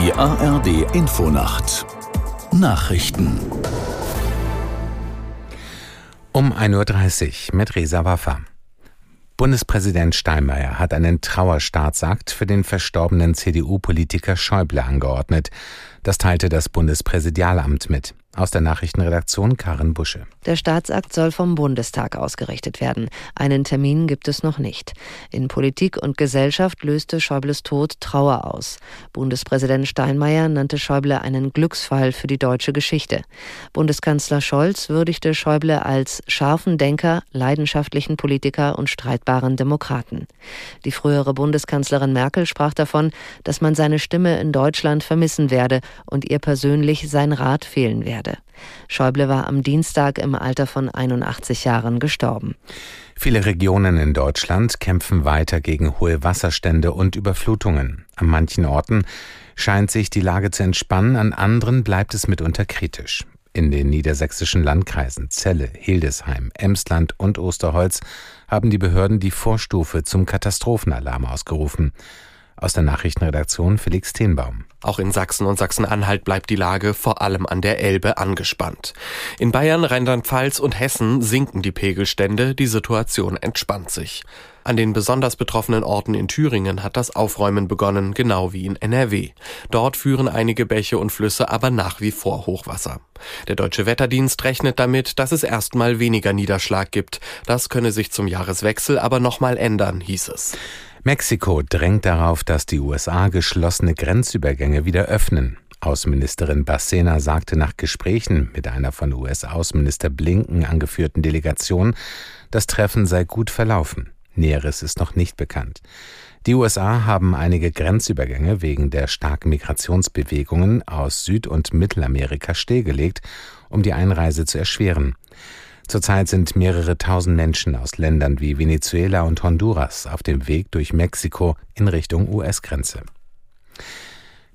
Die ARD Infonacht Nachrichten um 1.30 Uhr mit Resa Waffa. Bundespräsident Steinmeier hat einen Trauerstaatsakt für den verstorbenen CDU-Politiker Schäuble angeordnet. Das teilte das Bundespräsidialamt mit. Aus der Nachrichtenredaktion Karin Busche. Der Staatsakt soll vom Bundestag ausgerichtet werden. Einen Termin gibt es noch nicht. In Politik und Gesellschaft löste Schäubles Tod Trauer aus. Bundespräsident Steinmeier nannte Schäuble einen Glücksfall für die deutsche Geschichte. Bundeskanzler Scholz würdigte Schäuble als scharfen Denker, leidenschaftlichen Politiker und streitbaren Demokraten. Die frühere Bundeskanzlerin Merkel sprach davon, dass man seine Stimme in Deutschland vermissen werde und ihr persönlich sein Rat fehlen werde werde. Schäuble war am Dienstag im Alter von 81 Jahren gestorben. Viele Regionen in Deutschland kämpfen weiter gegen hohe Wasserstände und Überflutungen. An manchen Orten scheint sich die Lage zu entspannen, an anderen bleibt es mitunter kritisch. In den niedersächsischen Landkreisen Celle, Hildesheim, Emsland und Osterholz haben die Behörden die Vorstufe zum Katastrophenalarm ausgerufen. Aus der Nachrichtenredaktion Felix Tenbaum. Auch in Sachsen und Sachsen-Anhalt bleibt die Lage vor allem an der Elbe angespannt. In Bayern, Rheinland-Pfalz und Hessen sinken die Pegelstände, die Situation entspannt sich. An den besonders betroffenen Orten in Thüringen hat das Aufräumen begonnen, genau wie in NRW. Dort führen einige Bäche und Flüsse aber nach wie vor Hochwasser. Der deutsche Wetterdienst rechnet damit, dass es erstmal weniger Niederschlag gibt. Das könne sich zum Jahreswechsel aber nochmal ändern, hieß es. Mexiko drängt darauf, dass die USA geschlossene Grenzübergänge wieder öffnen. Außenministerin Bacena sagte nach Gesprächen mit einer von US-Außenminister Blinken angeführten Delegation, das Treffen sei gut verlaufen. Näheres ist noch nicht bekannt. Die USA haben einige Grenzübergänge wegen der starken Migrationsbewegungen aus Süd- und Mittelamerika stillgelegt, um die Einreise zu erschweren. Zurzeit sind mehrere tausend Menschen aus Ländern wie Venezuela und Honduras auf dem Weg durch Mexiko in Richtung US-Grenze.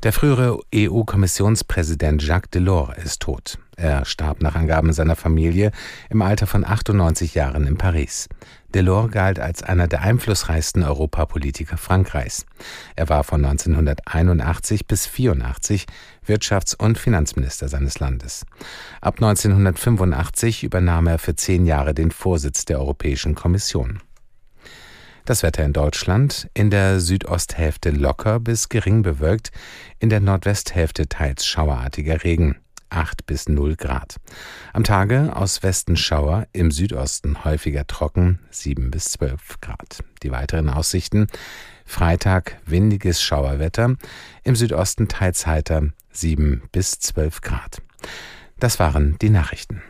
Der frühere EU-Kommissionspräsident Jacques Delors ist tot. Er starb nach Angaben seiner Familie im Alter von 98 Jahren in Paris. Delors galt als einer der einflussreichsten Europapolitiker Frankreichs. Er war von 1981 bis 84 Wirtschafts- und Finanzminister seines Landes. Ab 1985 übernahm er für zehn Jahre den Vorsitz der Europäischen Kommission. Das Wetter in Deutschland in der Südosthälfte locker bis gering bewölkt, in der Nordwesthälfte teils schauerartiger Regen. 8 bis 0 Grad. Am Tage aus Westen Schauer, im Südosten häufiger trocken, 7 bis 12 Grad. Die weiteren Aussichten Freitag windiges Schauerwetter, im Südosten teils heiter 7 bis 12 Grad. Das waren die Nachrichten.